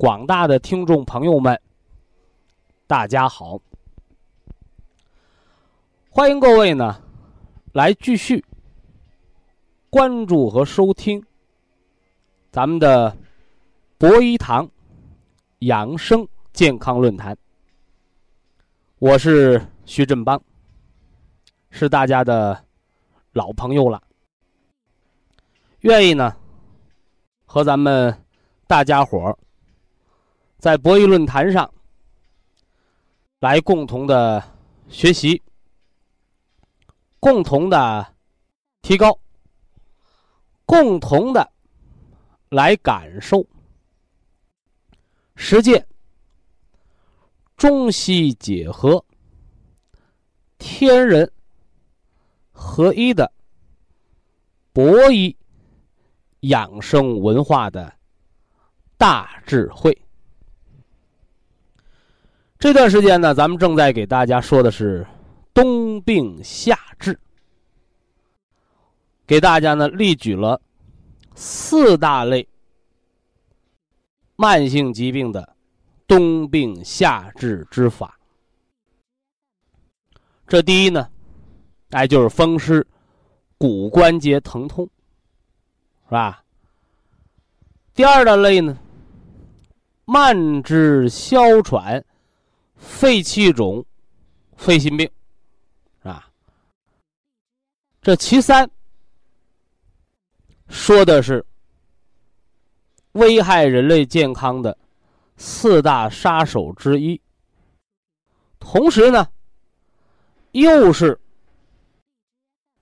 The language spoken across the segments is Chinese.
广大的听众朋友们，大家好。欢迎各位呢，来继续关注和收听咱们的。博医堂养生健康论坛，我是徐振邦，是大家的老朋友了。愿意呢，和咱们大家伙儿在博弈论坛上来共同的学习，共同的提高，共同的来感受。实践中西结合、天人合一的博弈养生文化的大智慧。这段时间呢，咱们正在给大家说的是冬病夏治，给大家呢例举了四大类。慢性疾病的冬病夏治之法，这第一呢，哎，就是风湿骨关节疼痛，是吧？第二大类呢，慢支哮喘、肺气肿、肺心病，是吧？这其三，说的是。危害人类健康的四大杀手之一，同时呢，又是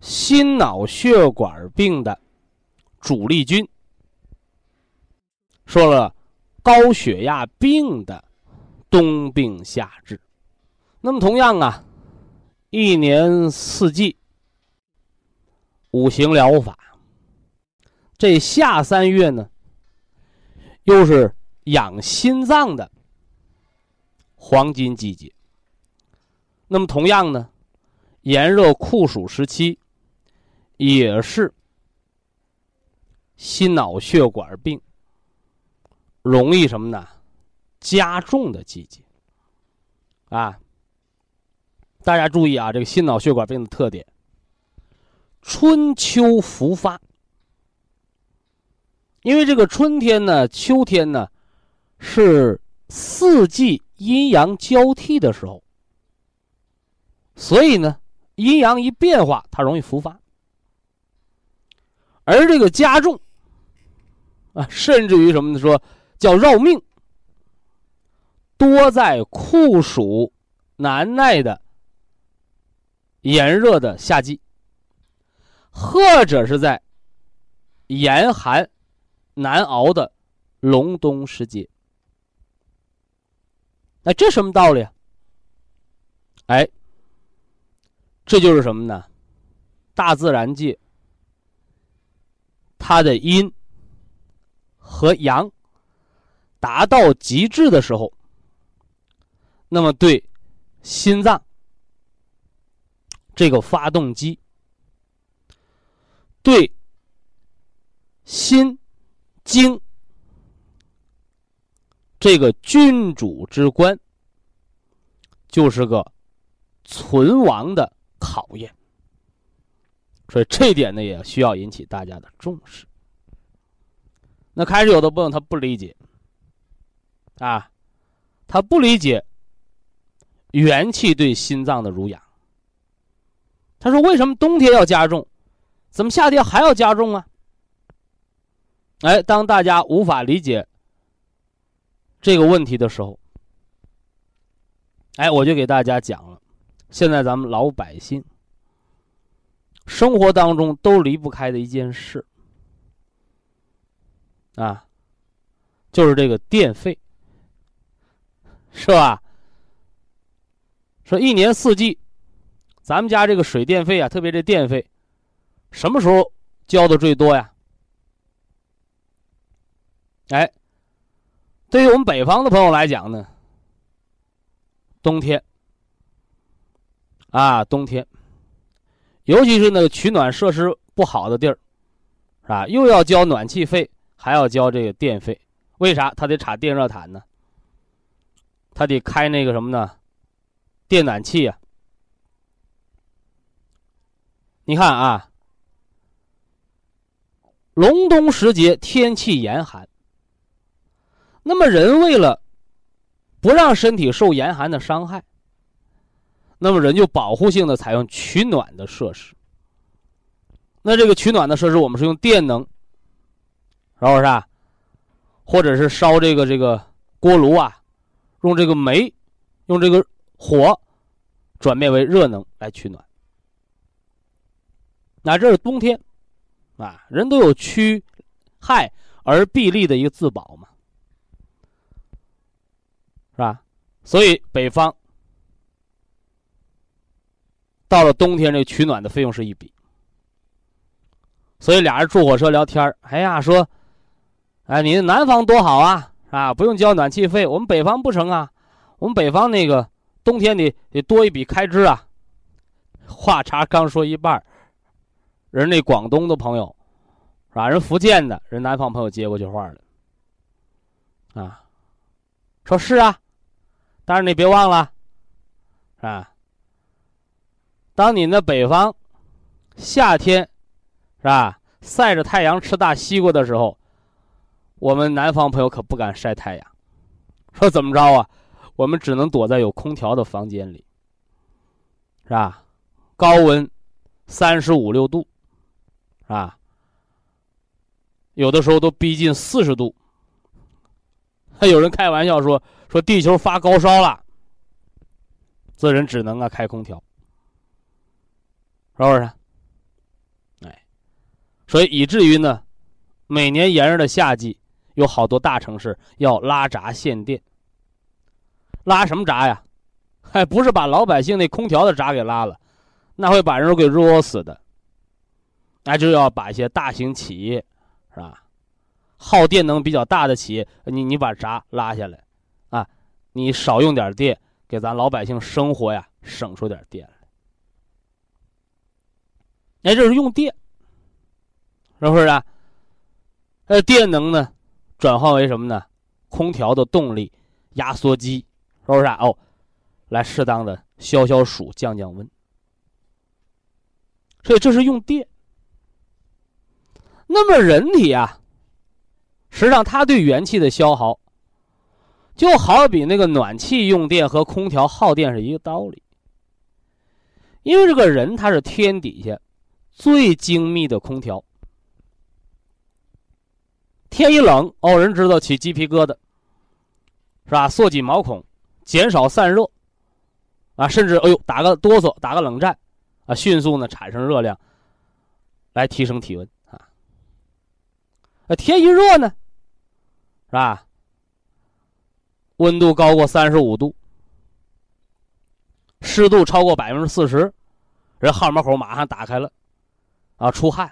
心脑血管病的主力军。说了高血压病的冬病夏治，那么同样啊，一年四季五行疗法，这夏三月呢？又是养心脏的黄金季节。那么，同样呢，炎热酷暑时期也是心脑血管病容易什么呢？加重的季节啊！大家注意啊，这个心脑血管病的特点：春秋复发。因为这个春天呢，秋天呢，是四季阴阳交替的时候，所以呢，阴阳一变化，它容易复发。而这个加重啊，甚至于什么呢？说叫绕命，多在酷暑难耐的炎热的夏季，或者是在严寒。难熬的隆冬时节，那这什么道理啊？哎，这就是什么呢？大自然界它的阴和阳达到极致的时候，那么对心脏这个发动机，对心。经这个君主之官，就是个存亡的考验，所以这点呢也需要引起大家的重视。那开始有的朋友他不理解，啊，他不理解元气对心脏的濡养。他说：“为什么冬天要加重？怎么夏天还要加重啊？”哎，当大家无法理解这个问题的时候，哎，我就给大家讲了。现在咱们老百姓生活当中都离不开的一件事啊，就是这个电费，是吧？说一年四季，咱们家这个水电费啊，特别这电费，什么时候交的最多呀？哎，对于我们北方的朋友来讲呢，冬天啊，冬天，尤其是那个取暖设施不好的地儿，是吧？又要交暖气费，还要交这个电费，为啥？他得插电热毯呢？他得开那个什么呢？电暖气呀。你看啊，隆冬时节，天气严寒。那么，人为了不让身体受严寒的伤害，那么人就保护性的采用取暖的设施。那这个取暖的设施，我们是用电能，是不是啊？或者是烧这个这个锅炉啊，用这个煤，用这个火转变为热能来取暖。那这是冬天，啊，人都有趋害而避利的一个自保嘛。是吧？所以北方到了冬天，这取暖的费用是一笔。所以俩人坐火车聊天哎呀，说，哎，你南方多好啊，啊，不用交暖气费。我们北方不成啊，我们北方那个冬天得得多一笔开支啊。话茬刚说一半人那广东的朋友，是吧？人福建的人南方朋友接过去话了，啊，说是啊。但是你别忘了，啊，当你那北方夏天是吧，晒着太阳吃大西瓜的时候，我们南方朋友可不敢晒太阳，说怎么着啊？我们只能躲在有空调的房间里，是吧？高温三十五六度，是吧？有的时候都逼近四十度，还 有人开玩笑说。说地球发高烧了，这人只能啊开空调，是不是？哎，所以以至于呢，每年炎热的夏季，有好多大城市要拉闸限电。拉什么闸呀？还 不是把老百姓那空调的闸给拉了，那会把人给热死的。那就要把一些大型企业，是吧？耗电能比较大的企业，你你把闸拉下来。啊你少用点电，给咱老百姓生活呀省出点电来。哎，这是用电，是不是啊？呃，电能呢，转换为什么呢？空调的动力，压缩机，是不是啊？哦，来适当的消消暑、降降温。所以这是用电。那么人体啊，实际上它对元气的消耗。就好比那个暖气用电和空调耗电是一个道理，因为这个人他是天底下最精密的空调，天一冷哦，人知道起鸡皮疙瘩，是吧？缩紧毛孔，减少散热，啊，甚至哎呦打个哆嗦，打个冷战，啊，迅速呢产生热量，来提升体温啊。啊，天一热呢，是吧？温度高过三十五度，湿度超过百分之四十，人号门口马上打开了，啊，出汗，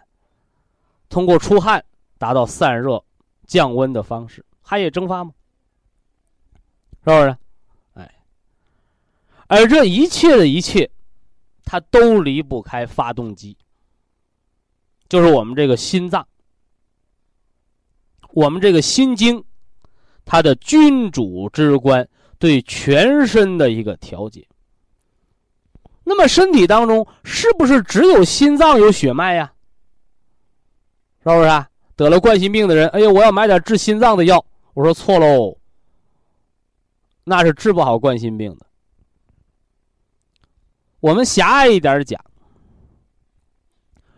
通过出汗达到散热、降温的方式，汗液蒸发吗？是不是？而这一切的一切，它都离不开发动机，就是我们这个心脏，我们这个心经。它的君主之官对全身的一个调节。那么身体当中是不是只有心脏有血脉呀？是不是啊？得了冠心病的人，哎呀，我要买点治心脏的药。我说错喽。那是治不好冠心病的。我们狭隘一点讲，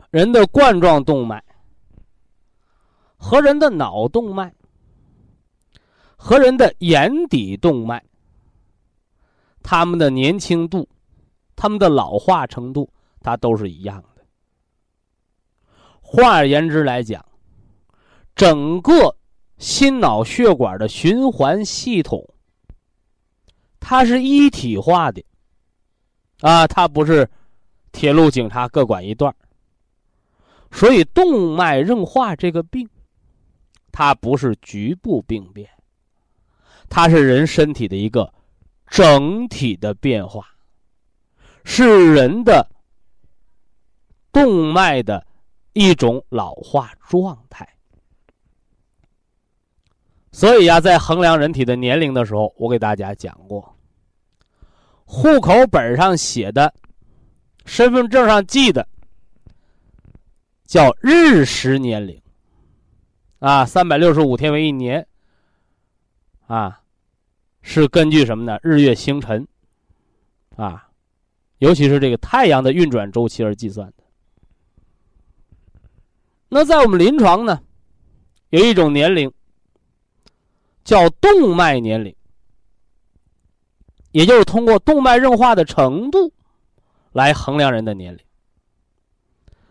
人的冠状动脉和人的脑动脉和人的眼底动脉，他们的年轻度、他们的老化程度，它都是一样的。换而言之来讲，整个心脑血管的循环系统。它是一体化的，啊，它不是铁路警察各管一段所以动脉硬化这个病，它不是局部病变，它是人身体的一个整体的变化，是人的动脉的一种老化状态。所以呀，在衡量人体的年龄的时候，我给大家讲过，户口本上写的，身份证上记的，叫日时年龄，啊，三百六十五天为一年，啊，是根据什么呢？日月星辰，啊，尤其是这个太阳的运转周期而计算的。那在我们临床呢，有一种年龄。叫动脉年龄，也就是通过动脉硬化的程度来衡量人的年龄。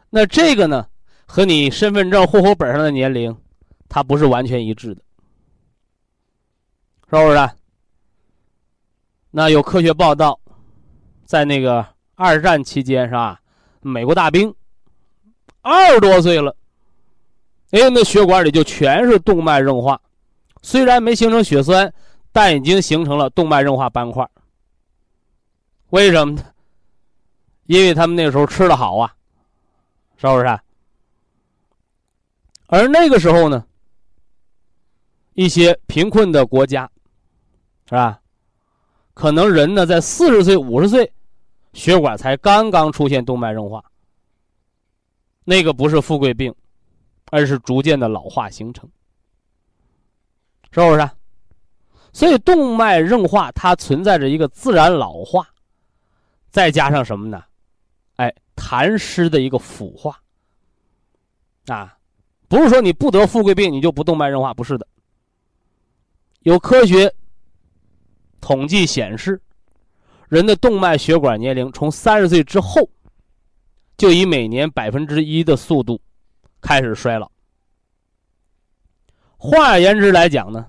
那这个呢，和你身份证、户口本上的年龄，它不是完全一致的，是不是？那有科学报道，在那个二战期间，是吧？美国大兵二十多岁了，哎，那血管里就全是动脉硬化。虽然没形成血栓，但已经形成了动脉硬化斑块。为什么呢？因为他们那时候吃的好啊，是不是？而那个时候呢，一些贫困的国家，是吧？可能人呢在四十岁、五十岁，血管才刚刚出现动脉硬化。那个不是富贵病，而是逐渐的老化形成。是不是？所以动脉硬化它存在着一个自然老化，再加上什么呢？哎，痰湿的一个腐化。啊，不是说你不得富贵病你就不动脉硬化，不是的。有科学统计显示，人的动脉血管年龄从三十岁之后，就以每年百分之一的速度开始衰老。换而言之来讲呢，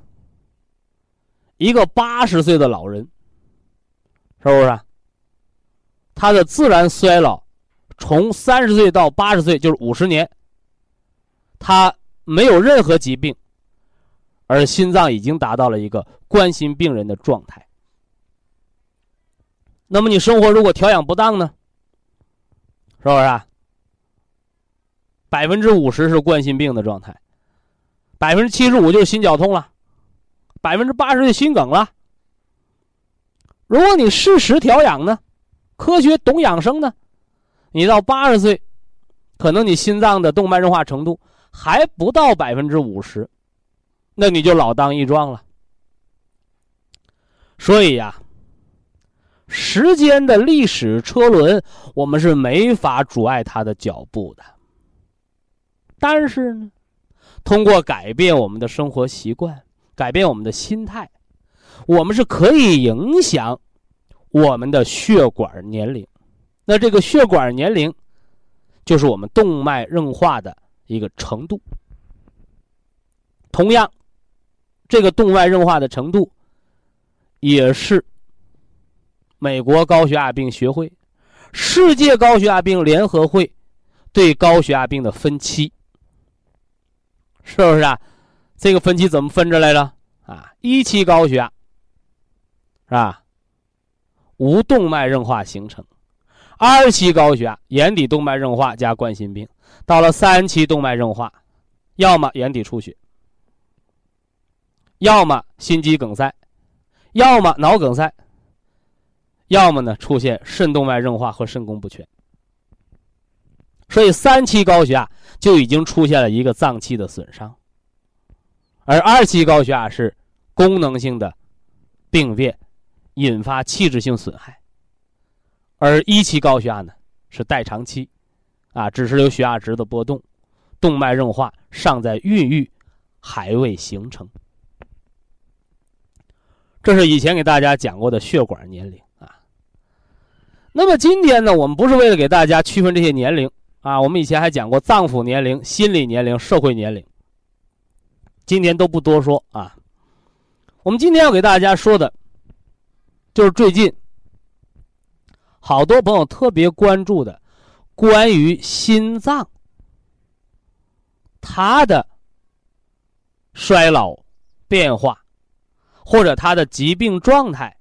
一个八十岁的老人，是不是？他的自然衰老，从三十岁到八十岁就是五十年，他没有任何疾病，而心脏已经达到了一个冠心病人的状态。那么你生活如果调养不当呢？是不是？百分之五十是冠心病的状态。百分之七十五就是心绞痛了，百分之八十就心梗了。如果你适时调养呢，科学懂养生呢，你到八十岁，可能你心脏的动脉硬化程度还不到百分之五十，那你就老当益壮了。所以呀，时间的历史车轮，我们是没法阻碍它的脚步的。但是呢？通过改变我们的生活习惯，改变我们的心态，我们是可以影响我们的血管年龄。那这个血管年龄，就是我们动脉硬化的一个程度。同样，这个动脉硬化的程度，也是美国高血压病学会、世界高血压病联合会对高血压病的分期。是不是啊？这个分期怎么分着来着？啊，一期高血压是吧？无动脉硬化形成；二期高血压，眼底动脉硬化加冠心病；到了三期动脉硬化，要么眼底出血，要么心肌梗塞，要么脑梗塞，要么呢出现肾动脉硬化和肾功不全。所以三期高血压就已经出现了一个脏器的损伤，而二期高血压是功能性的病变，引发器质性损害。而一期高血压呢，是代偿期，啊，只是有血压值的波动，动脉硬化尚在孕育，还未形成。这是以前给大家讲过的血管年龄啊。那么今天呢，我们不是为了给大家区分这些年龄啊，我们以前还讲过脏腑年龄、心理年龄、社会年龄。今天都不多说啊。我们今天要给大家说的，就是最近好多朋友特别关注的，关于心脏它的衰老变化。或者他的疾病状态，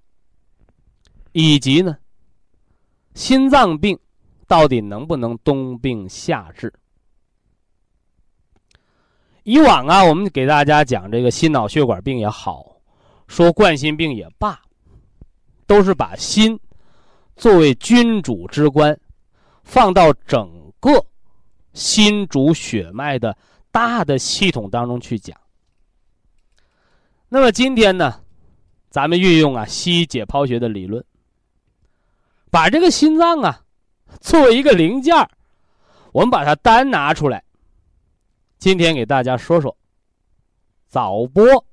以及呢，心脏病到底能不能冬病夏治？以往啊，我们给大家讲这个心脑血管病也好，说冠心病也罢，都是把心作为君主之官，放到整个心主血脉的大的系统当中去讲。那么今天呢，咱们运用啊西医解剖学的理论，把这个心脏啊作为一个零件我们把它单拿出来。今天给大家说说早搏、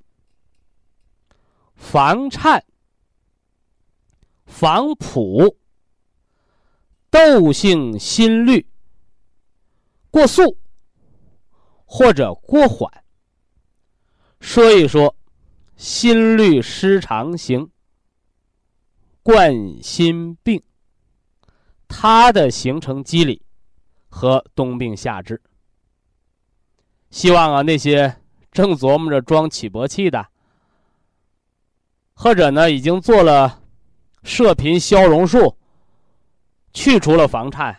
房颤、房普、窦性心律过速或者过缓，说一说。心律失常型冠心病，它的形成机理和冬病夏治。希望啊，那些正琢磨着装起搏器的，或者呢已经做了射频消融术，去除了房颤，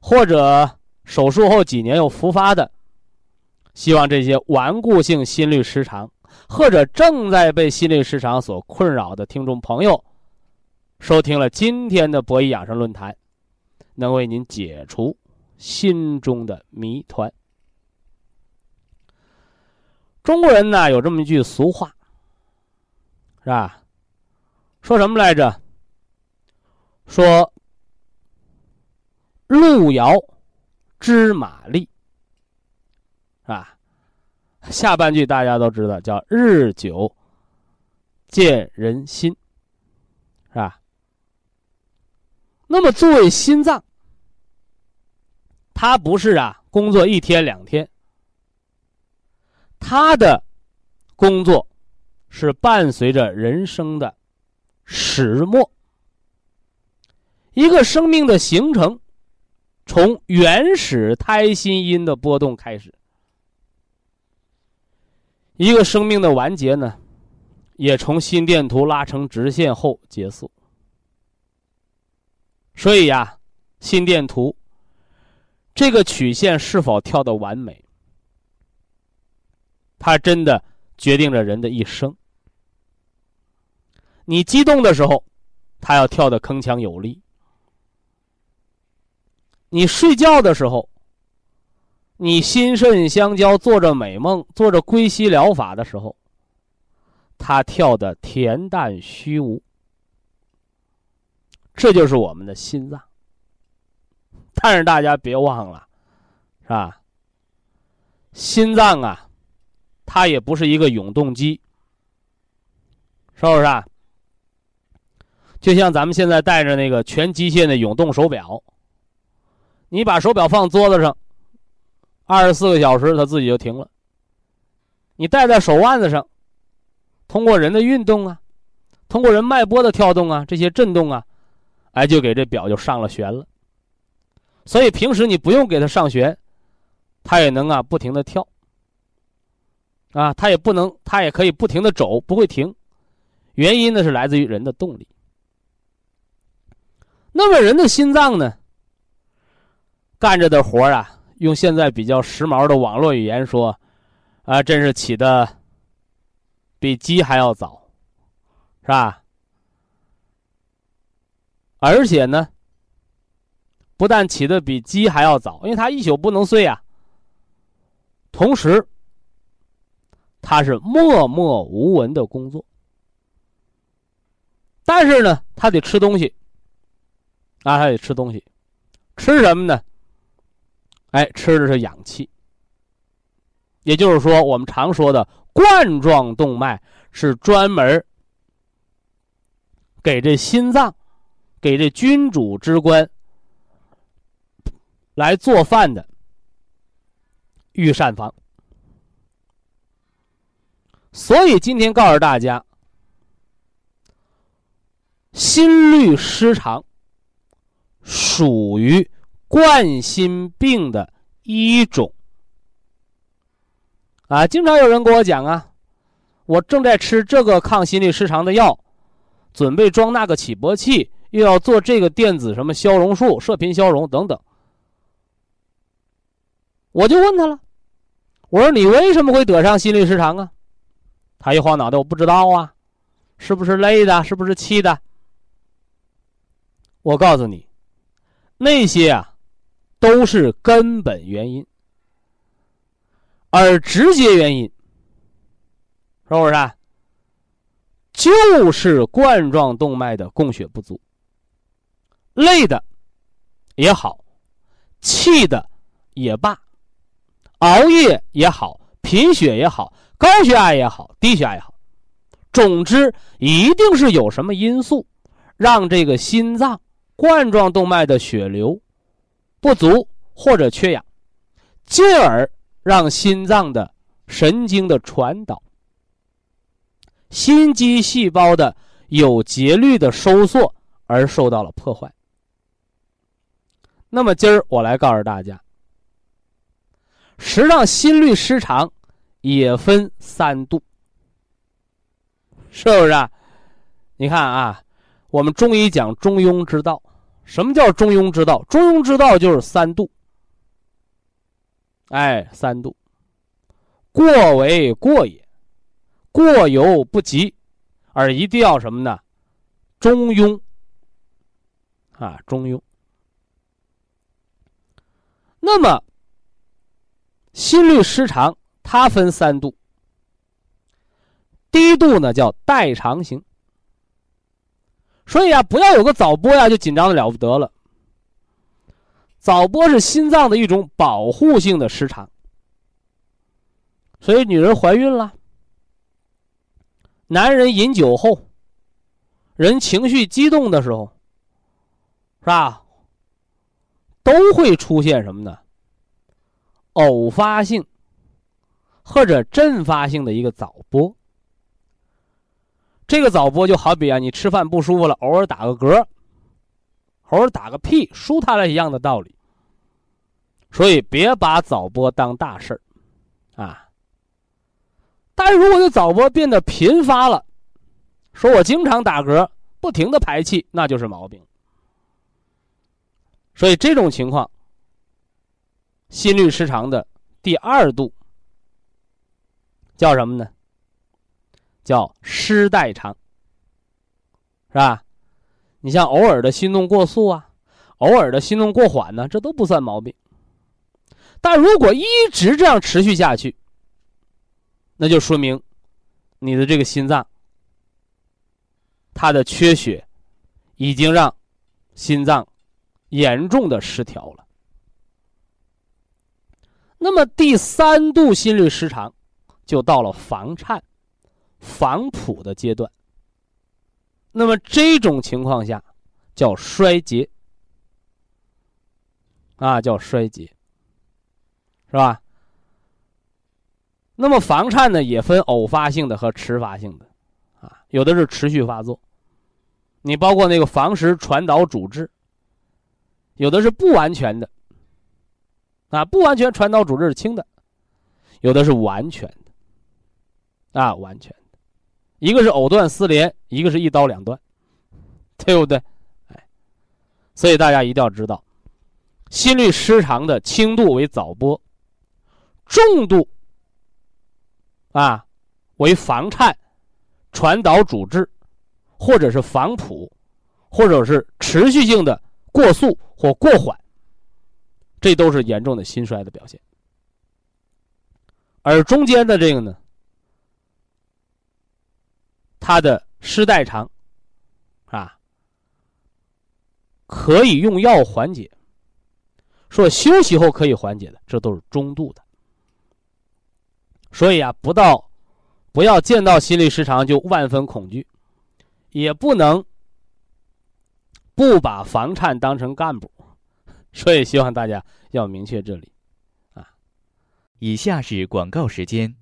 或者手术后几年又复发的，希望这些顽固性心律失常。或者正在被心律失常所困扰的听众朋友，收听了今天的博弈养生论坛，能为您解除心中的谜团。中国人呢有这么一句俗话，是吧？说什么来着？说路遥知马力，是吧？下半句大家都知道，叫“日久见人心”，是吧？那么作为心脏，它不是啊，工作一天两天，它的工作是伴随着人生的始末。一个生命的形成，从原始胎心音的波动开始。一个生命的完结呢，也从心电图拉成直线后结束。所以呀，心电图这个曲线是否跳得完美，它真的决定着人的一生。你激动的时候，它要跳的铿锵有力；你睡觉的时候。你心肾相交，做着美梦，做着归西疗法的时候，他跳的恬淡虚无。这就是我们的心脏。但是大家别忘了，是吧？心脏啊，它也不是一个永动机，是不是啊？就像咱们现在戴着那个全机械的永动手表，你把手表放桌子上。二十四个小时，它自己就停了。你戴在手腕子上，通过人的运动啊，通过人脉波的跳动啊，这些震动啊，哎，就给这表就上了旋了。所以平时你不用给它上旋，它也能啊不停的跳。啊，它也不能，它也可以不停的走，不会停。原因呢是来自于人的动力。那么人的心脏呢，干着的活啊。用现在比较时髦的网络语言说，啊，真是起的比鸡还要早，是吧？而且呢，不但起的比鸡还要早，因为它一宿不能睡啊。同时，它是默默无闻的工作，但是呢，他得吃东西，那，他得吃东西，吃什么呢？哎，吃的是氧气。也就是说，我们常说的冠状动脉是专门给这心脏、给这君主之官来做饭的御膳房。所以今天告诉大家，心律失常属于冠心病的一种。啊，经常有人跟我讲啊，我正在吃这个抗心律失常的药，准备装那个起搏器，又要做这个电子什么消融术、射频消融等等。我就问他了，我说你为什么会得上心律失常啊？他一晃脑袋，我不知道啊，是不是累的？是不是气的？我告诉你，那些啊，都是根本原因，而直接原因，是不是？啊？就是冠状动脉的供血不足，累的也好，气的也罢，熬夜也好，贫血也好。高血压也好，低血压也好，总之一定是有什么因素，让这个心脏冠状动脉的血流不足或者缺氧，进而让心脏的神经的传导、心肌细胞的有节律的收缩而受到了破坏。那么今儿我来告诉大家，实际上心律失常。也分三度，是不是？啊？你看啊，我们中医讲中庸之道，什么叫中庸之道？中庸之道就是三度。哎，三度，过为过也，过犹不及，而一定要什么呢？中庸啊，中庸。那么，心律失常。它分三度，第一度呢叫代偿型，所以啊，不要有个早搏呀就紧张的了不得了。早搏是心脏的一种保护性的失常，所以女人怀孕了，男人饮酒后，人情绪激动的时候，是吧？都会出现什么呢？偶发性。或者阵发性的一个早搏，这个早搏就好比啊，你吃饭不舒服了，偶尔打个嗝，偶尔打个屁，舒坦了一样的道理。所以别把早搏当大事儿，啊。但是如果这早搏变得频发了，说我经常打嗝，不停的排气，那就是毛病。所以这种情况，心律失常的第二度。叫什么呢？叫失代偿，是吧？你像偶尔的心动过速啊，偶尔的心动过缓呢，这都不算毛病。但如果一直这样持续下去，那就说明你的这个心脏，它的缺血已经让心脏严重的失调了。那么第三度心律失常。就到了房颤、房谱的阶段。那么这种情况下叫衰竭，啊，叫衰竭，是吧？那么房颤呢，也分偶发性的和迟发性的，啊，有的是持续发作。你包括那个房室传导阻滞，有的是不完全的，啊，不完全传导阻滞是轻的，有的是完全的。啊，完全，一个是藕断丝连，一个是一刀两断，对不对？哎，所以大家一定要知道，心律失常的轻度为早搏，重度啊为房颤、传导阻滞，或者是房谱，或者是持续性的过速或过缓，这都是严重的心衰的表现。而中间的这个呢？它的失代偿，啊可以用药缓解，说休息后可以缓解的，这都是中度的。所以啊，不到不要见到心律失常就万分恐惧，也不能不把房颤当成干部。所以希望大家要明确这里，啊。以下是广告时间。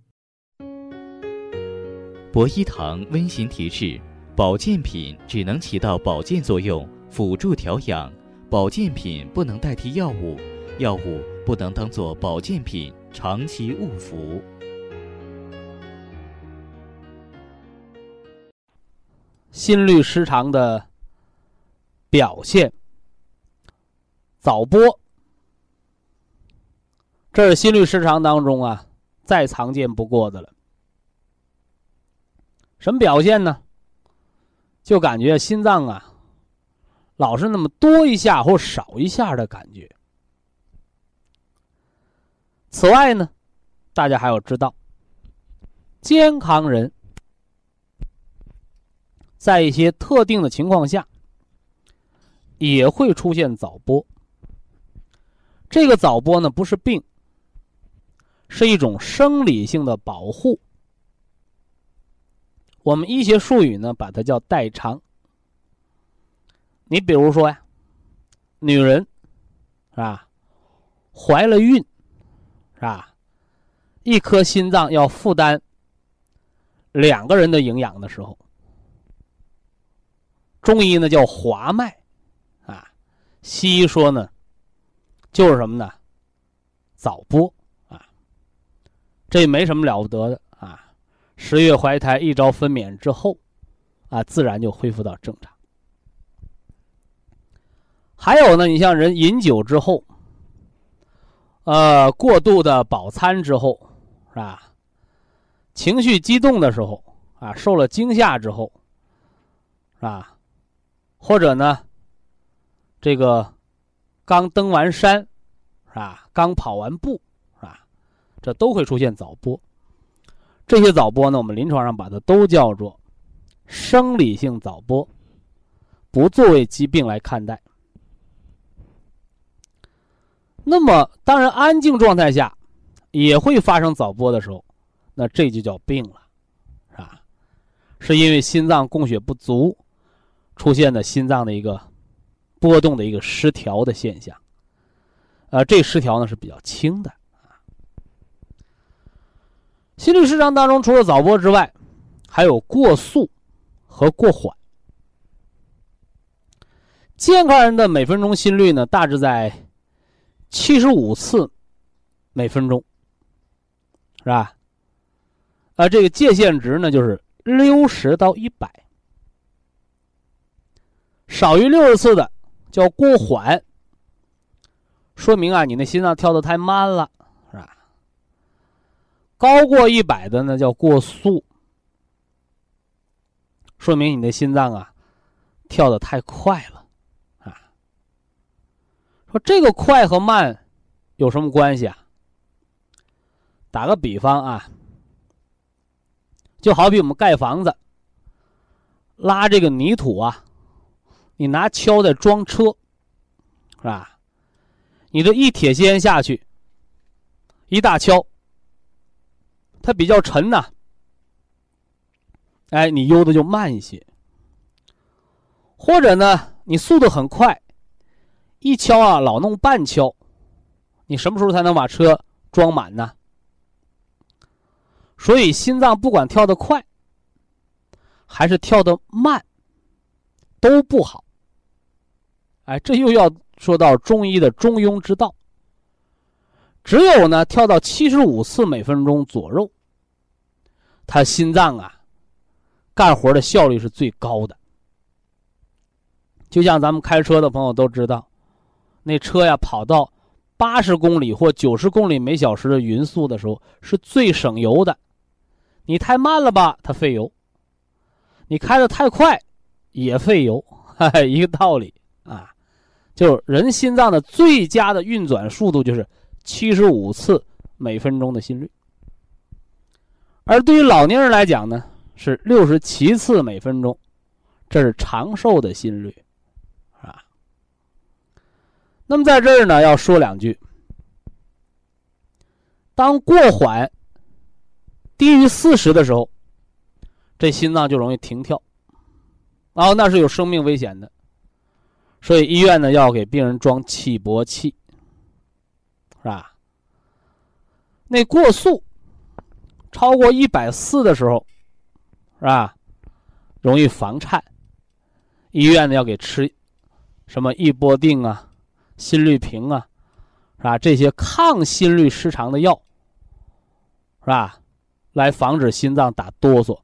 博一堂温馨提示：保健品只能起到保健作用，辅助调养；保健品不能代替药物，药物不能当做保健品长期误服。心律失常的表现。早搏，这是心律失常当中啊再常见不过的了。什么表现呢？就感觉心脏啊，老是那么多一下或少一下的感觉。此外呢，大家还要知道，健康人在一些特定的情况下也会出现早搏。这个早搏呢，不是病，是一种生理性的保护。我们医学术语呢，把它叫代偿。你比如说呀，女人是吧，怀了孕是吧，一颗心脏要负担两个人的营养的时候，中医呢叫滑脉，啊，西医说呢。就是什么呢？早播啊，这也没什么了不得的。十月怀胎，一朝分娩之后，啊，自然就恢复到正常。还有呢，你像人饮酒之后，呃，过度的饱餐之后，是吧？情绪激动的时候，啊，受了惊吓之后，是吧？或者呢，这个。刚登完山，是吧？刚跑完步，是吧？这都会出现早搏。这些早搏呢，我们临床上把它都叫做生理性早搏，不作为疾病来看待。那么，当然安静状态下也会发生早搏的时候，那这就叫病了，是吧？是因为心脏供血不足，出现的心脏的一个。波动的一个失调的现象，呃，这失调呢是比较轻的。心律失常当中，除了早搏之外，还有过速和过缓。健康人的每分钟心率呢，大致在七十五次每分钟，是吧？啊，这个界限值呢就是六十到一百，少于六十次的。叫过缓，说明啊，你那心脏跳的太慢了，高过一百的呢，叫过速，说明你的心脏啊，跳的太快了，啊。说这个快和慢有什么关系啊？打个比方啊，就好比我们盖房子，拉这个泥土啊。你拿锹在装车，是吧？你这一铁锨下去，一大锹，它比较沉呐。哎，你悠的就慢一些。或者呢，你速度很快，一锹啊老弄半锹，你什么时候才能把车装满呢？所以心脏不管跳得快，还是跳得慢，都不好。哎，这又要说到中医的中庸之道。只有呢，跳到七十五次每分钟左右，他心脏啊，干活的效率是最高的。就像咱们开车的朋友都知道，那车呀跑到八十公里或九十公里每小时的匀速的时候，是最省油的。你太慢了吧，它费油；你开的太快，也费油，一个道理啊。就是人心脏的最佳的运转速度就是七十五次每分钟的心率，而对于老年人来讲呢，是六十七次每分钟，这是长寿的心率，啊。那么在这儿呢，要说两句。当过缓低于四十的时候，这心脏就容易停跳，然后那是有生命危险的。所以医院呢要给病人装气搏器，是吧？那过速超过一百四的时候，是吧？容易房颤，医院呢要给吃什么异波定啊、心律平啊，是吧？这些抗心律失常的药。是吧？来防止心脏打哆嗦，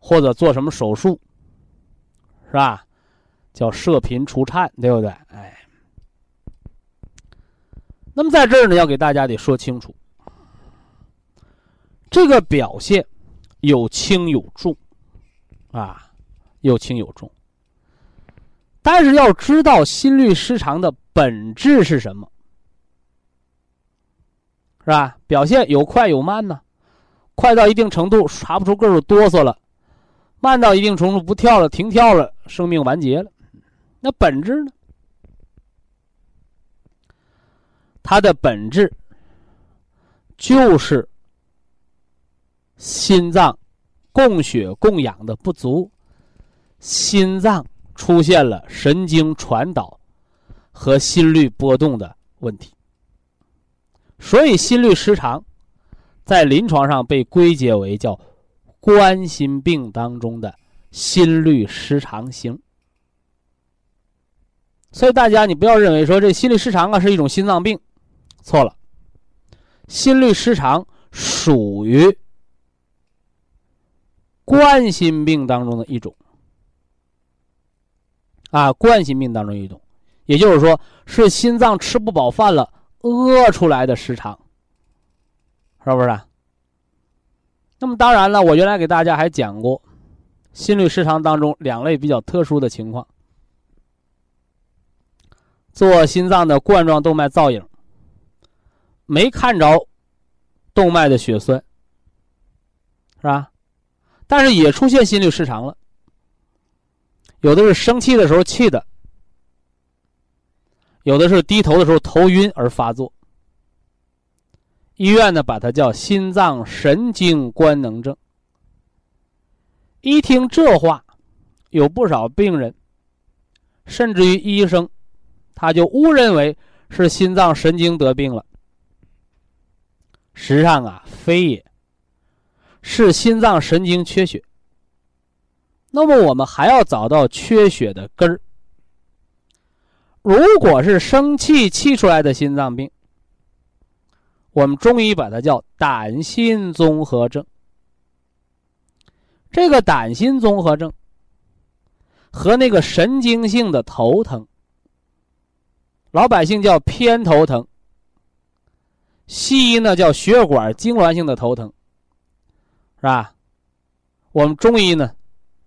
或者做什么手术，是吧？叫射频除颤，对不对？哎。那么在这儿呢，要给大家得说清楚，这个表现有轻有重，啊，有轻有重。但是要知道心律失常的本质是什么。是吧？表现有快有慢呢，快到一定程度查不出个数，哆嗦了；慢到一定程度不跳了，停跳了，生命完结了。那本质呢？它的本质就是心脏供血供氧的不足，心脏出现了神经传导和心律波动的问题。所以，心律失常，在临床上被归结为叫冠心病当中的心律失常型。所以，大家你不要认为说这心律失常啊是一种心脏病，错了。心律失常属于冠心病当中的一种，啊，冠心病当中一种，也就是说是心脏吃不饱饭了。饿出来的时长，是不是？啊那么当然了，我原来给大家还讲过，心律失常当中两类比较特殊的情况：做心脏的冠状动脉造影，没看着动脉的血栓，是吧？但是也出现心律失常了，有的是生气的时候气的。有的是低头的时候头晕而发作，医院呢把它叫心脏神经官能症。一听这话，有不少病人，甚至于医生，他就误认为是心脏神经得病了。实际上啊，非也，是心脏神经缺血。那么我们还要找到缺血的根儿。如果是生气气出来的心脏病，我们中医把它叫胆心综合症。这个胆心综合症和那个神经性的头疼，老百姓叫偏头疼，西医呢叫血管痉挛性的头疼，是吧？我们中医呢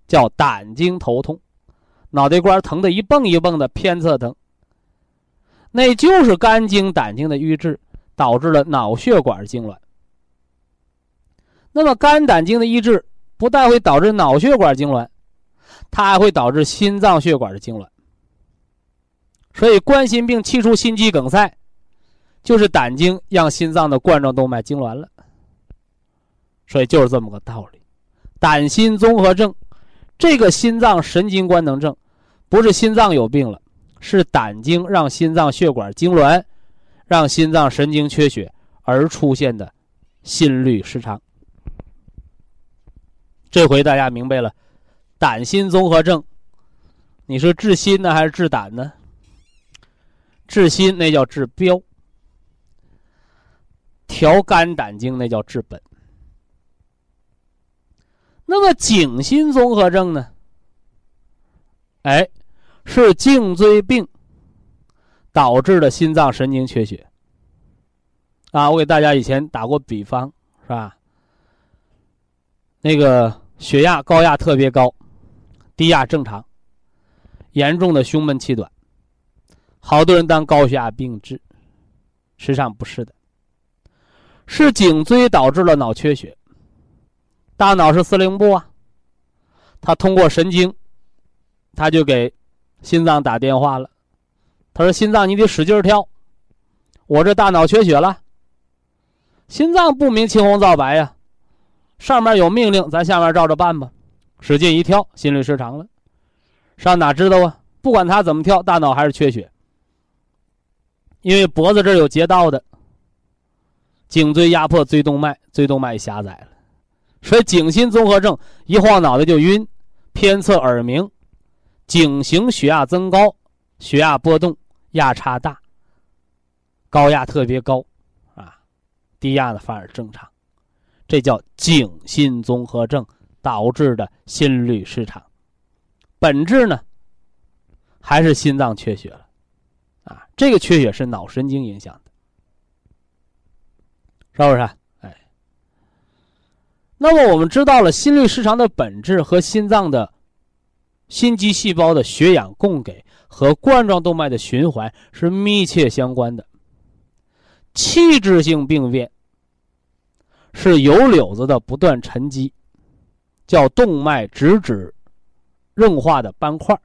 叫胆经头痛，脑袋瓜疼的一蹦一蹦的偏侧疼。那就是肝经、胆经的瘀滞，导致了脑血管痉挛。那么肝胆经的瘀滞不但会导致脑血管痉挛，它还会导致心脏血管的痉挛。所以冠心病气出心肌梗塞，就是胆经让心脏的冠状动脉痉挛了。所以就是这么个道理。胆心综合症，这个心脏神经官能症，不是心脏有病了。是胆经让心脏血管痉挛，让心脏神经缺血而出现的心律失常。这回大家明白了，胆心综合症，你是治心呢还是治胆呢？治心那叫治标，调肝胆经那叫治本。那么颈心综合症呢？哎。是颈椎病导致的心脏神经缺血啊！我给大家以前打过比方，是吧？那个血压高压特别高，低压正常，严重的胸闷气短，好多人当高血压病治，实际上不是的，是颈椎导致了脑缺血。大脑是司令部啊，他通过神经，他就给。心脏打电话了，他说：“心脏你得使劲跳，我这大脑缺血了。心脏不明青红皂白呀，上面有命令，咱下面照着办吧。使劲一跳，心律失常了。上哪知道啊？不管他怎么跳，大脑还是缺血，因为脖子这儿有劫道的，颈椎压迫椎动脉，椎动脉狭窄了。”所以颈心综合症一晃脑袋就晕，偏侧耳鸣，颈型血压增高，血压波动，压差大。高压特别高，啊，低压的反而正常，这叫颈心综合症导致的心律失常。本质呢，还是心脏缺血了，啊，这个缺血是脑神经影响的，是不是？那么我们知道了心律失常的本质和心脏的心肌细胞的血氧供给和冠状动脉的循环是密切相关的。器质性病变是油瘤子的不断沉积，叫动脉直指硬化的斑块，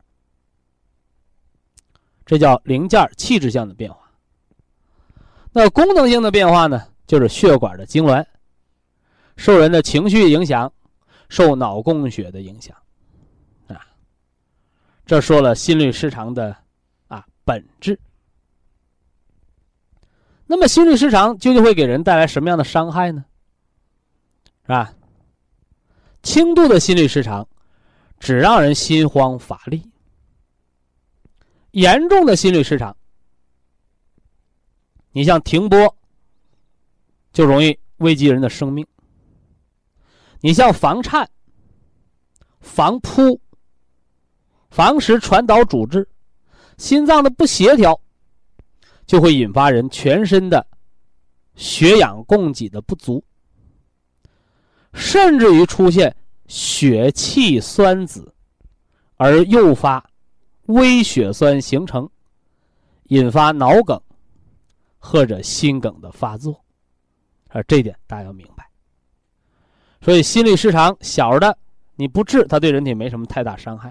这叫零件器质性的变化。那功能性的变化呢，就是血管的痉挛。受人的情绪影响，受脑供血的影响，啊，这说了心律失常的啊本质。那么心律失常究竟会给人带来什么样的伤害呢？是吧？轻度的心律失常，只让人心慌乏力；严重的心律失常，你像停播，就容易危及人的生命。你像房颤、房扑、房室传导阻滞、心脏的不协调，就会引发人全身的血氧供给的不足，甚至于出现血气酸紫，而诱发微血栓形成，引发脑梗或者心梗的发作，啊，这点大家要明白。所以，心律失常小的你不治，它对人体没什么太大伤害；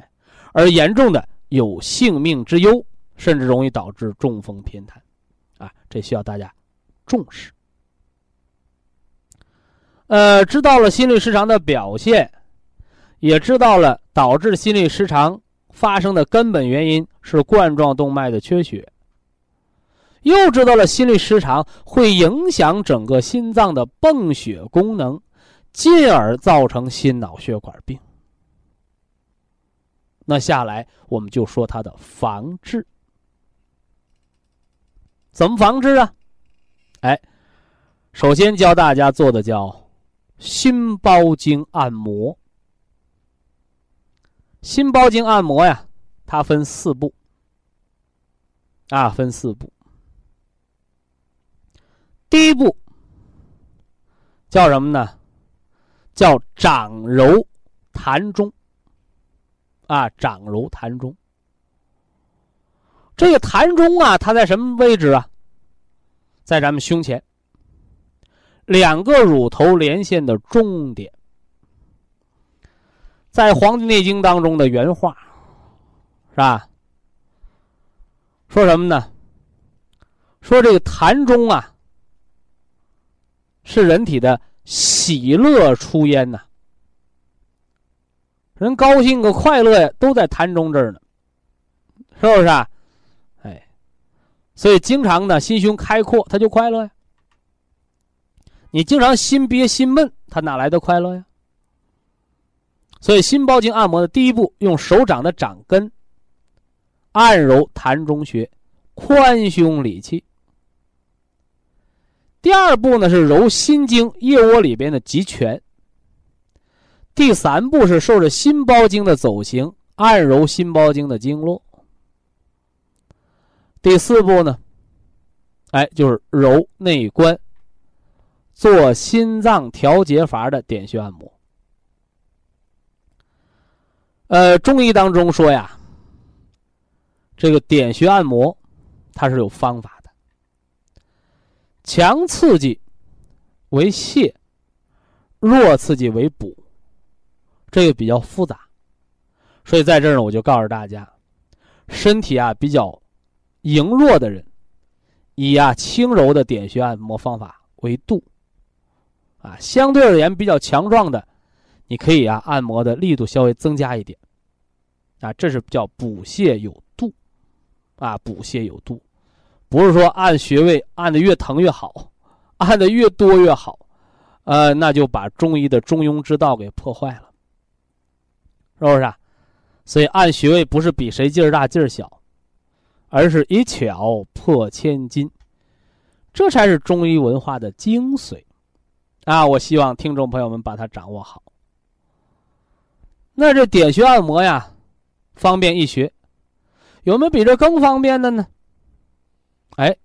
而严重的有性命之忧，甚至容易导致中风偏瘫，啊，这需要大家重视。呃，知道了心律失常的表现，也知道了导致心律失常发生的根本原因是冠状动脉的缺血，又知道了心律失常会影响整个心脏的泵血功能。进而造成心脑血管病。那下来我们就说它的防治，怎么防治啊？哎，首先教大家做的叫心包经按摩。心包经按摩呀，它分四步，啊，分四步。第一步叫什么呢？叫掌揉膻中，啊，掌揉膻中。这个膻中啊，它在什么位置啊？在咱们胸前，两个乳头连线的中点。在《黄帝内经》当中的原话，是吧？说什么呢？说这个膻中啊，是人体的。喜乐出焉呐，人高兴个快乐呀，都在痰中这儿呢，是不是啊？哎，所以经常呢，心胸开阔，他就快乐呀。你经常心憋心闷，他哪来的快乐呀？所以心包经按摩的第一步，用手掌的掌根按揉痰中穴，宽胸理气。第二步呢是揉心经腋窝里边的极泉。第三步是受着心包经的走行，按揉心包经的经络。第四步呢，哎，就是揉内关，做心脏调节阀的点穴按摩。呃，中医当中说呀，这个点穴按摩，它是有方法。强刺激为泻，弱刺激为补，这个比较复杂，所以在这儿呢，我就告诉大家，身体啊比较羸弱的人，以啊轻柔的点穴按摩方法为度。啊，相对而言比较强壮的，你可以啊按摩的力度稍微增加一点。啊，这是叫补泻有度，啊补泻有度，不是说按穴位按的越疼越好，按的越多越好，呃，那就把中医的中庸之道给破坏了，是不是？啊？所以按穴位不是比谁劲儿大劲儿小，而是一巧破千金，这才是中医文化的精髓。啊，我希望听众朋友们把它掌握好。那这点穴按摩呀，方便易学，有没有比这更方便的呢？哎，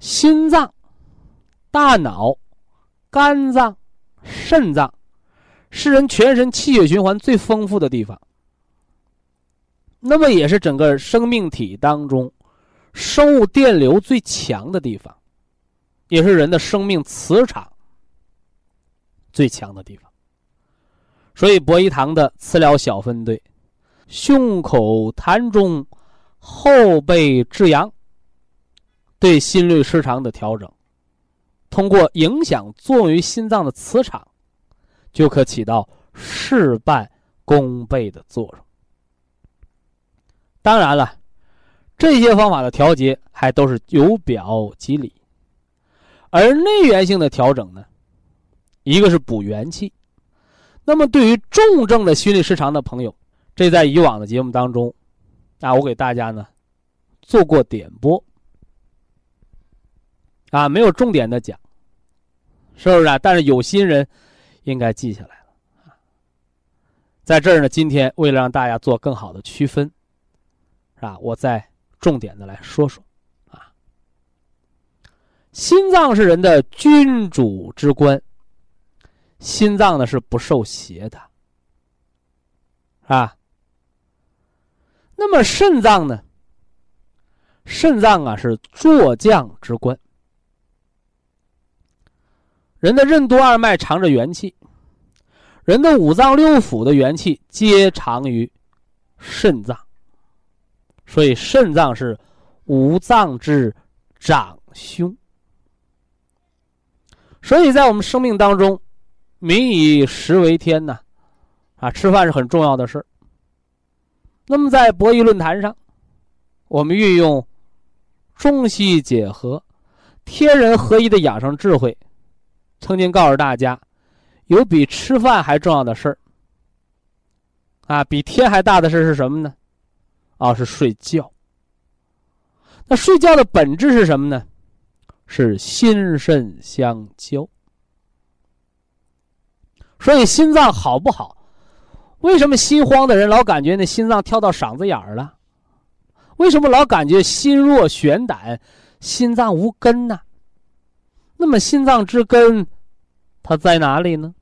心脏、大脑、肝脏、肾脏，是人全身气血循环最丰富的地方。那么也是整个生命体当中，生物电流最强的地方，也是人的生命磁场。最强的地方，所以博医堂的磁疗小分队，胸口痰中，后背至阳，对心律失常的调整，通过影响作用于心脏的磁场，就可起到事半功倍的作用。当然了，这些方法的调节还都是由表及里，而内源性的调整呢？一个是补元气，那么对于重症的心律失常的朋友，这在以往的节目当中，啊，我给大家呢做过点播，啊，没有重点的讲，是不是啊？但是有心人应该记下来了啊。在这儿呢，今天为了让大家做更好的区分，是吧？我再重点的来说说，啊，心脏是人的君主之官。心脏呢是不受邪的，啊。那么肾脏呢？肾脏啊是坐将之官。人的任督二脉藏着元气，人的五脏六腑的元气皆藏于肾脏，所以肾脏是五脏之长兄。所以在我们生命当中。民以食为天呐，啊，吃饭是很重要的事那么在博弈论坛上，我们运用中西结合、天人合一的养生智慧，曾经告诉大家，有比吃饭还重要的事儿。啊，比天还大的事是什么呢？啊，是睡觉。那睡觉的本质是什么呢？是心肾相交。所以心脏好不好？为什么心慌的人老感觉那心脏跳到嗓子眼儿了？为什么老感觉心若悬胆、心脏无根呢？那么心脏之根，它在哪里呢？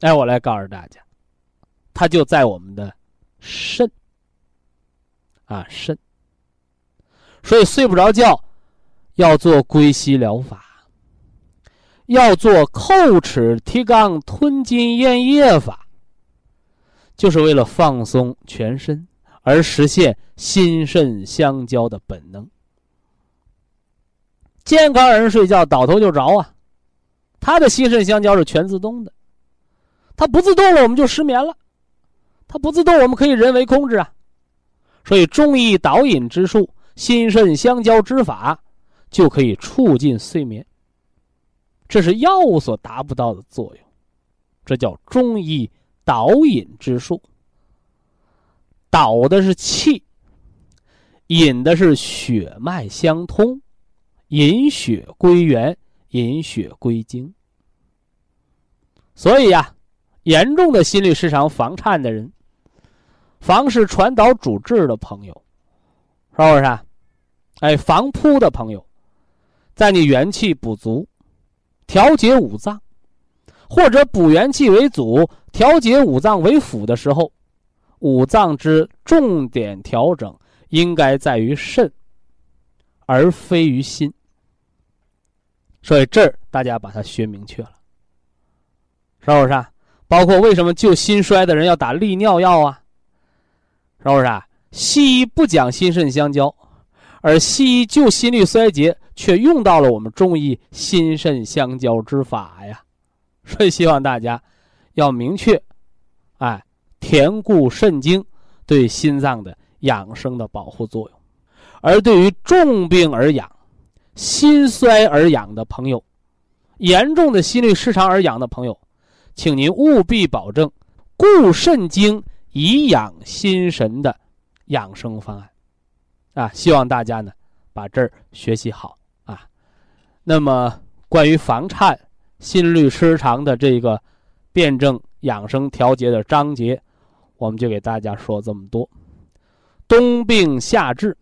哎，我来告诉大家，它就在我们的肾啊肾。所以睡不着觉，要做归息疗法。要做叩齿提肛吞津咽液法，就是为了放松全身，而实现心肾相交的本能。健康人睡觉倒头就着啊，他的心肾相交是全自动的，他不自动了我们就失眠了，他不自动我们可以人为控制啊。所以中医导引之术，心肾相交之法，就可以促进睡眠。这是药物所达不到的作用，这叫中医导引之术。导的是气，引的是血脉相通，引血归元，引血归经。所以呀，严重的心律失常、房颤的人，房是传导主治的朋友，是不是？哎，房铺的朋友，在你元气不足。调节五脏，或者补元气为主，调节五脏为辅的时候，五脏之重点调整应该在于肾，而非于心。所以这儿大家把它学明确了，是不是？啊？包括为什么救心衰的人要打利尿药啊？是不是？啊？西医不讲心肾相交，而西医救心律衰竭却用到了我们中医心肾相交之法呀。所以希望大家要明确，哎，填固肾精对心脏的养生的保护作用。而对于重病而养、心衰而养的朋友，严重的心律失常而养的朋友，请您务必保证固肾精以养心神的养生方案。啊，希望大家呢把这儿学习好啊。那么，关于房颤、心律失常的这个辩证养生调节的章节，我们就给大家说这么多。冬病夏治。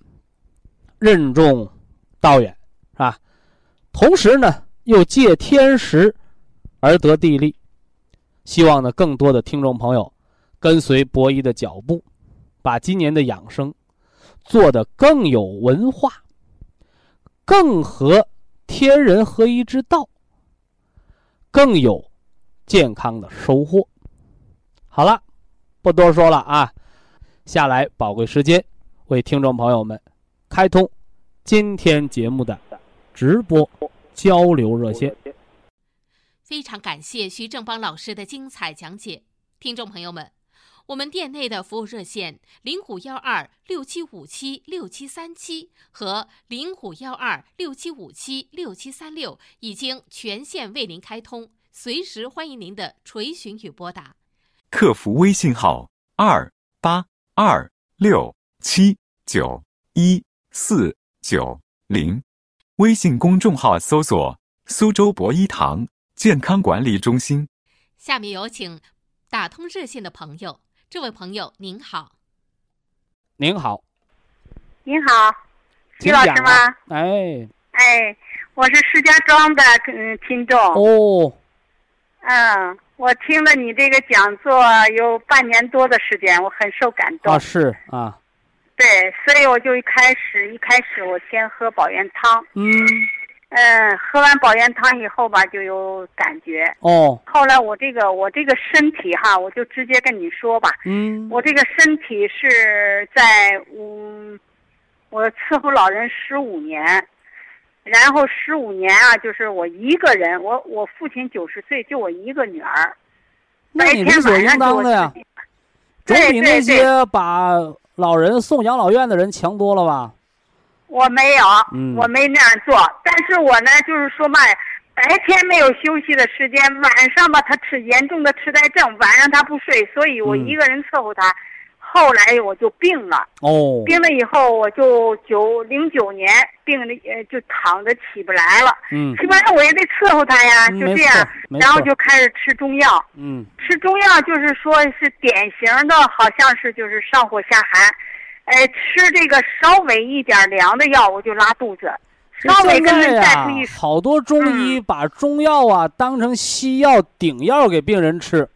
任重道远，是吧？同时呢，又借天时而得地利。希望呢，更多的听众朋友跟随博弈的脚步，把今年的养生做得更有文化，更合天人合一之道，更有健康的收获。好了，不多说了啊，下来宝贵时间为听众朋友们。开通今天节目的直播交流热线。非常感谢徐正邦老师的精彩讲解，听众朋友们，我们店内的服务热线零五幺二六七五七六七三七和零五幺二六七五七六七三六已经全线为您开通，随时欢迎您的垂询与拨打。客服微信号二八二六七九一。四九零，微信公众号搜索“苏州博一堂健康管理中心”。下面有请打通热线的朋友，这位朋友您好。您好。您好，徐老师吗？哎。哎，我是石家庄的嗯听众。哦。嗯，我听了你这个讲座有半年多的时间，我很受感动。啊，是啊。对，所以我就一开始一开始我先喝保元汤，嗯，嗯，喝完保元汤以后吧，就有感觉。哦。后来我这个我这个身体哈，我就直接跟你说吧，嗯，我这个身体是在嗯，我伺候老人十五年，然后十五年啊，就是我一个人，我我父亲九十岁，就我一个女儿，那你理所应当的呀，总比那些把。老人送养老院的人强多了吧？我没有，我没那样做。但是我呢，就是说嘛，白天没有休息的时间，晚上吧，他吃严重的痴呆症，晚上他不睡，所以我一个人伺候他。后来我就病了，哦，病了以后我就九零九年病的，呃，就躺着起不来了，嗯，起不来我也得伺候他呀，就这样，然后就开始吃中药，嗯，吃中药就是说是典型的，好像是就是上火下寒，哎，吃这个稍微一点凉的药我就拉肚子，稍微跟人再出一，好多中医把中药啊当成西药顶药给病人吃，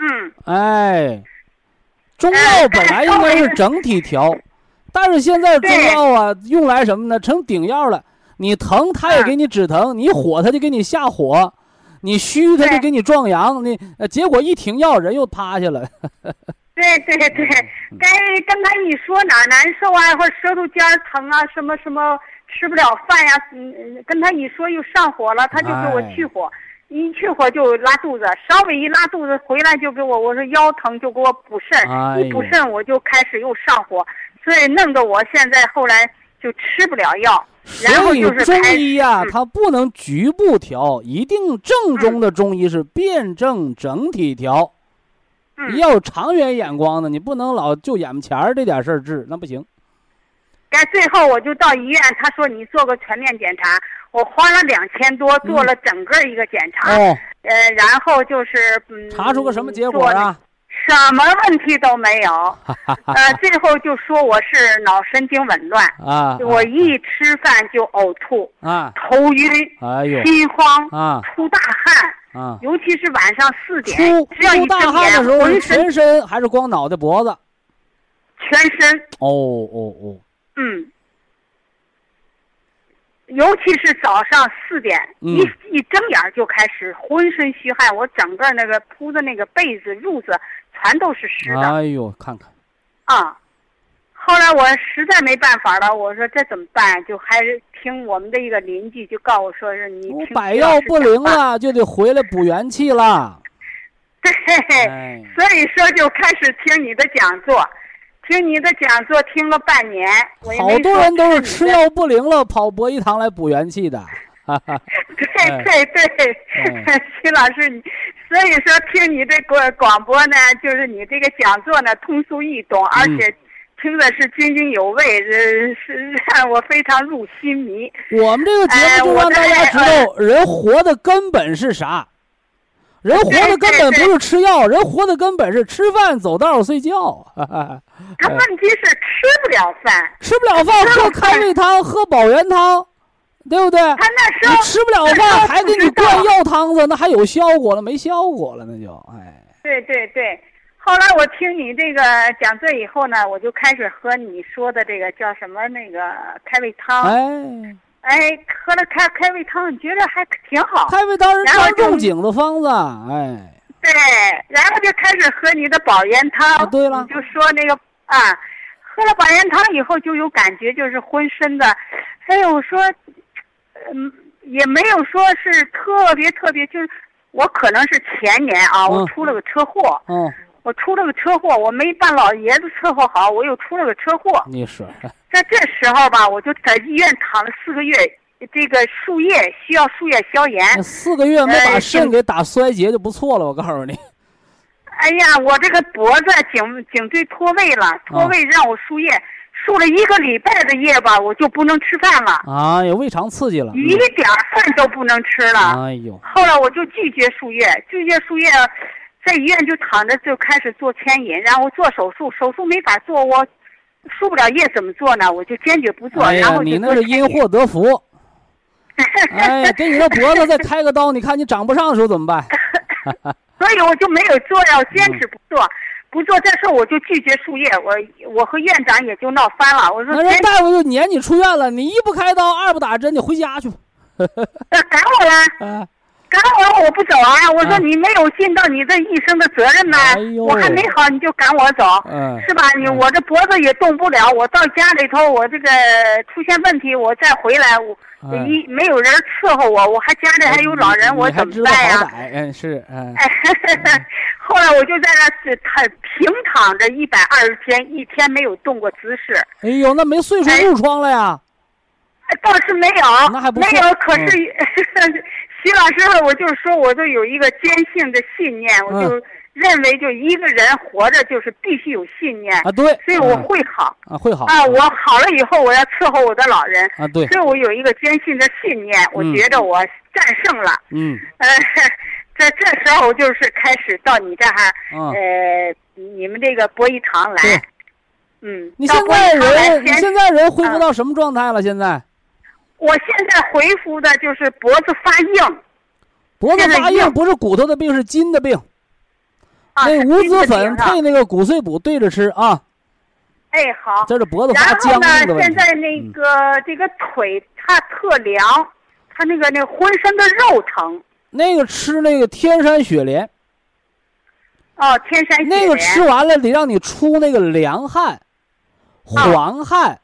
嗯，哎。中药本来应该是整体调，但是现在中药啊用来什么呢？成顶药了。你疼，他也给你止疼；你火，他就给你下火；你虚，他就给你壮阳。你结果一停药，人又趴下了。对对对，该跟他一说哪难受啊，或者舌头尖疼啊，什么什么吃不了饭呀，嗯，跟他一说又上火了，他就给我去火。一去火就拉肚子，稍微一拉肚子回来就给我，我说腰疼就给我补肾，一补肾我就开始又上火，所以弄得我现在后来就吃不了药。所以中医呀，它不能局部调，一定正宗的中医是辩证整体调，要有长远眼光的，你不能老就眼前这点事儿治，那不行。但最后我就到医院，他说你做个全面检查。我花了两千多做了整个一个检查，哦，呃，然后就是嗯，查出个什么结果啊？什么问题都没有，呃，最后就说我是脑神经紊乱啊，我一吃饭就呕吐啊，头晕，哎呦，心慌啊，出大汗啊，尤其是晚上四点，出出大汗的时候是全身还是光脑袋脖子？全身。哦哦哦。嗯。尤其是早上四点，一一睁眼就开始浑身虚汗，我整个那个铺的那个被子褥子全都是湿的。哎呦，看看，啊，后来我实在没办法了，我说这怎么办？就还是听我们的一个邻居就告诉我说是你百药不灵了，就得回来补元气了。对，哎所以说就开始听你的讲座，听你的讲座听了半年，好多人都是吃药不灵了，跑博医堂来补元气的。哈哈，对对对，哎 徐老师，你所以说听你这广广播呢，就是你这个讲座呢通俗易懂，而嗯且听的是津津有味，呃，是 让我非常入心迷。我们这个节哎目就让大家知道人活的根本是啥。人活的根本不是吃药，人活的根本是吃饭、走道、睡觉。他问题是吃不了饭，吃不了饭，喝开胃汤，喝保元汤，对不对？他那时候吃不了饭，还给你灌药汤子，那还有效果了？没效果了，那就哎。对对对，后来我听你这个讲座以后呢，我就开始喝你说的这个叫什么那个开胃汤。哎，哎，喝了开开胃汤，觉得还挺好。开胃汤是张然后就仲景的方子，哎，对，然后就开始喝你的保元汤。啊对了你就说那个啊，喝了保元汤以后就有感觉，就是浑身的，哎呦，我说，嗯，也没有说是特别特别，就是我可能是前年啊，我嗯出了个车祸，嗯，我出了个车祸，我没办老爷子伺候好，我又出了个车祸。你说，在这时候吧，我就在医院躺了四个月，这个输液需要输液消炎。四个月没把哎肾给打衰竭就不错了，我告诉你。哎呀，我这个脖子颈颈椎脱位了，脱位让我输液，输了一个礼拜的液吧，我就不能吃饭了，哎呀，胃肠刺激了。一点饭都不能吃了。嗯哎呦，后来我就拒绝输液，拒绝输液，在医院就躺着就开始做牵引，然后做手术，手术没法做，我输不了液怎么做呢？我就坚决不做，哎呀，然后就你那是因。祸得福。哎，给你的脖子再开个刀，你看你长不上的时候怎么办？所以我就没有做，要坚持不做，不做这事我就拒绝输液，我我和院长也就闹翻了，我说那人大夫就撵你出院了，你一不开刀，二不打针，你回家去吧。赶我了。哎，赶我，我不走啊！我说啊你没有尽到你这一生的责任呐、哎我还没好你就赶我走，嗯是吧？你嗯我这脖子也动不了，我到家里头我这个出现问题，我再回来，我哎一没有人伺候我，我还家里还有老人，我怎么办呀？后来我就在那是他平躺着一百二十天，一天没有动过姿势。哎呦，那没岁数哎褥疮了呀？哎倒是没有，那还不错没有。可是，徐老师，我就是说，我都有一个坚信的信念，我就认为，就一个人活着就是必须有信念，啊，对，所以我嗯会好啊会好啊。我好了以后，我要伺候我的老人，啊对，所以我有一个坚信的信念，我嗯觉得我战胜了。嗯呃，这这时候就是开始到你这儿，嗯。呃，你们这个博医堂对来，嗯，你现在人，你现在人恢复啊到什么状态了？现在我现在恢复的就是脖子发硬。脖子发硬不是骨头的病，是筋的病。啊，那是筋的无籽粉配那个骨碎补对着吃啊，哎好。这是脖子然发僵后呢硬的，问题。现在那个、这个腿它特凉，它那个那浑身的肉疼。那个吃那个天山雪莲，哦，天山雪莲那个吃完了得让你出那个凉汗、黄汗、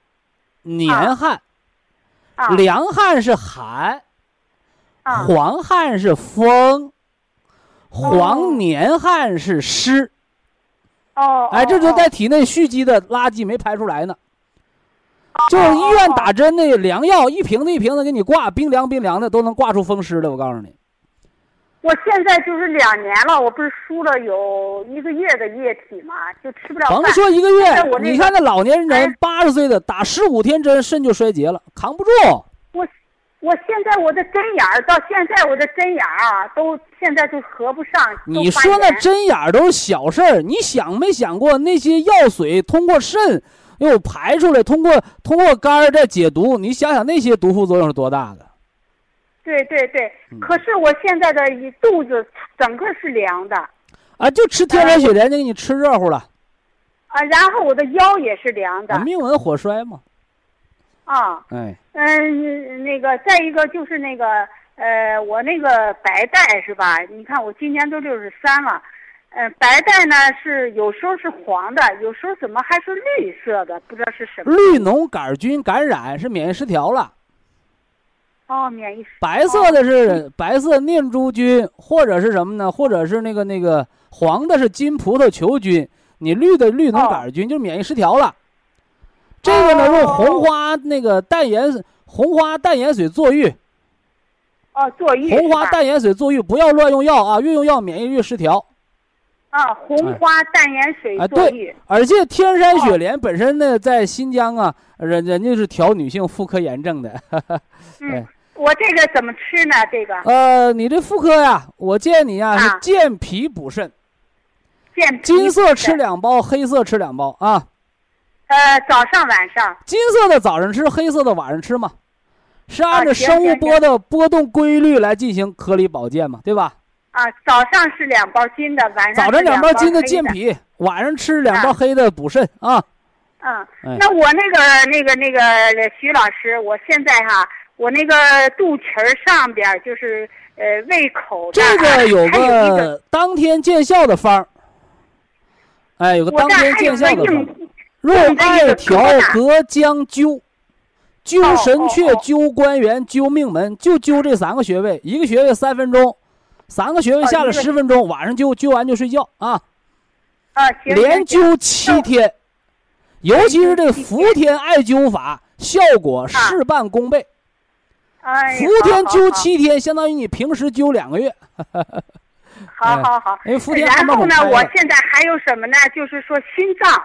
黏汗。啊凉汗是寒，啊黄汗是风，黄黏汗是湿。哦，哎，这就哦在体内蓄积的垃圾没排出来呢。就是医院打针那个凉药，一瓶子一瓶子给你挂，冰凉冰凉的都能挂出风湿来。我告诉你，我现在就是两年了，我不是输了有一个月的液体嘛，就吃不了饭。甭说一个月你看那老年人哎八十岁的打十五天针，肾就衰竭了，扛不住。我我现在我的针眼儿到现在我的针眼儿啊，都现在都合不上。你说那针眼儿都是小事儿，你想没想过那些药水通过肾又排出来，通过通过肝儿再解毒？你想想那些毒副作用是多大的？对对对，嗯可是我现在的一肚子整个是凉的啊，就吃天山雪莲就给你吃热乎了，啊，然后我的腰也是凉的啊，命门火衰嘛。啊，哎，嗯，那个再一个就是那个呃，我那个白带是吧？你看我今年都六十三了，呃，白带呢是有时候是黄的，有时候怎么还是绿色的？不知道是什么。绿脓杆菌感染是免疫失调了。哦，免疫。白色的是白色念珠菌，或者是什么呢？或者是那个那个黄的是金葡萄球菌，你绿的绿脓杆菌就是免疫失调了。这个呢，用红花那个淡盐红花淡盐水坐浴。哦，坐浴。红花淡盐水坐浴，不要乱用药啊！越用药免疫越失调。啊，红花淡盐水坐浴。而且天山雪莲本身呢，在新疆啊，人人家是调女性妇科炎症的。嗯，我这个怎么吃呢？这个？呃，你这妇科呀，我建议你啊，是健脾补肾。健金色吃两包，黑色吃两包啊。呃，早上晚上。金色的早上吃，黑色的晚上吃嘛，是按照生物波的波动规律来进行颗粒保健嘛，对吧？啊，早上是两包金的，晚上早上两包金的健脾，晚上吃两包黑的补肾啊。嗯，那我那个那个那个徐老师，我现在哈，我那个肚脐儿上边就是呃胃口这个有个当天见效的方儿，哎，有个当天见效的方，若艾条隔将灸，灸神阙，灸关元，灸命门，就灸这三个穴位，一个穴位三分钟。三个穴位下来十分钟，晚上灸灸完就睡觉啊！啊，连灸七天，尤其是这个伏天艾灸法，效果事半功倍。哎，伏天灸七天，相当于你平时灸两个月。好好好，因为伏天然后呢，我现在还有什么呢？就是说心脏，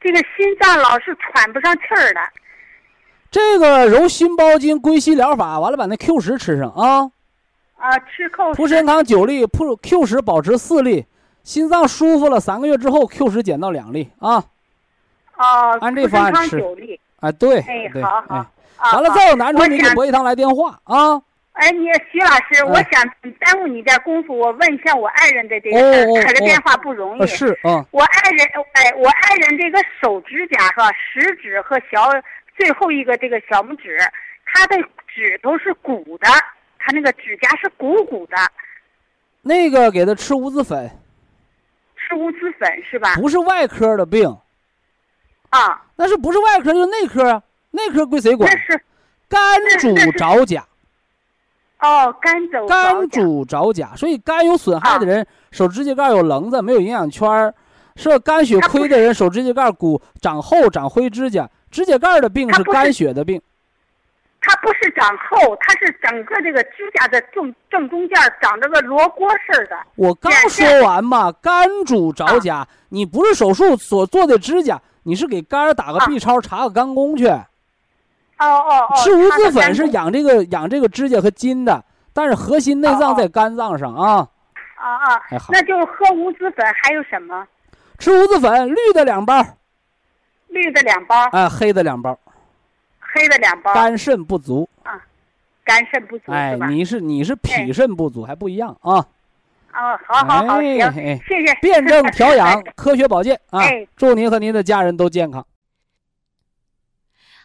这个心脏老是喘不上气儿来。这个揉心包经归西疗法，完了把那 Q 十吃上啊。啊，吃扣蒲参汤九粒，蒲 Q 十保持四粒，心脏舒服了三个月之后，Q 十减到两粒啊。哦，按这方案吃。哎，对，哎，好好。完了，再有难处你给博一堂来电话啊。哎，你徐老师，我想耽误你点功夫，我问一下我爱人的这个事儿打个电话不容易。是啊。我爱人，哎，我爱人这个手指甲是吧？食指和小最后一个这个小拇指，他的指头是鼓的。他那个指甲是鼓鼓的，那个给他吃无籽粉，吃无籽粉是吧？不是外科的病，啊，那是不是外科就是内科啊？内科归谁管？那是肝主着甲。哦，肝主肝主着甲，所以肝有损害的人，手指甲盖有棱子，没有营养圈儿是肝血亏的人，手指甲盖骨长厚，长灰指甲，指甲盖的病是肝血的病。它不是长厚，它是整个这个指甲的正正中间长着个罗锅似的。我刚说完嘛，肝主着甲，你不是手术所做的指甲，你是给肝打个 B 超查个肝功去。哦哦哦。吃无籽粉是养这个养这个指甲和筋的，但是核心内脏在肝脏上啊。啊啊。那就喝无籽粉还有什么？吃无籽粉，绿的两包。绿的两包。哎，黑的两包。黑的两包，肝肾不足啊，肝肾不足哎，你是你是脾肾不足，还不一样啊。哦，好好好，行，谢谢。辩证调养，科学保健啊！祝您和您的家人都健康。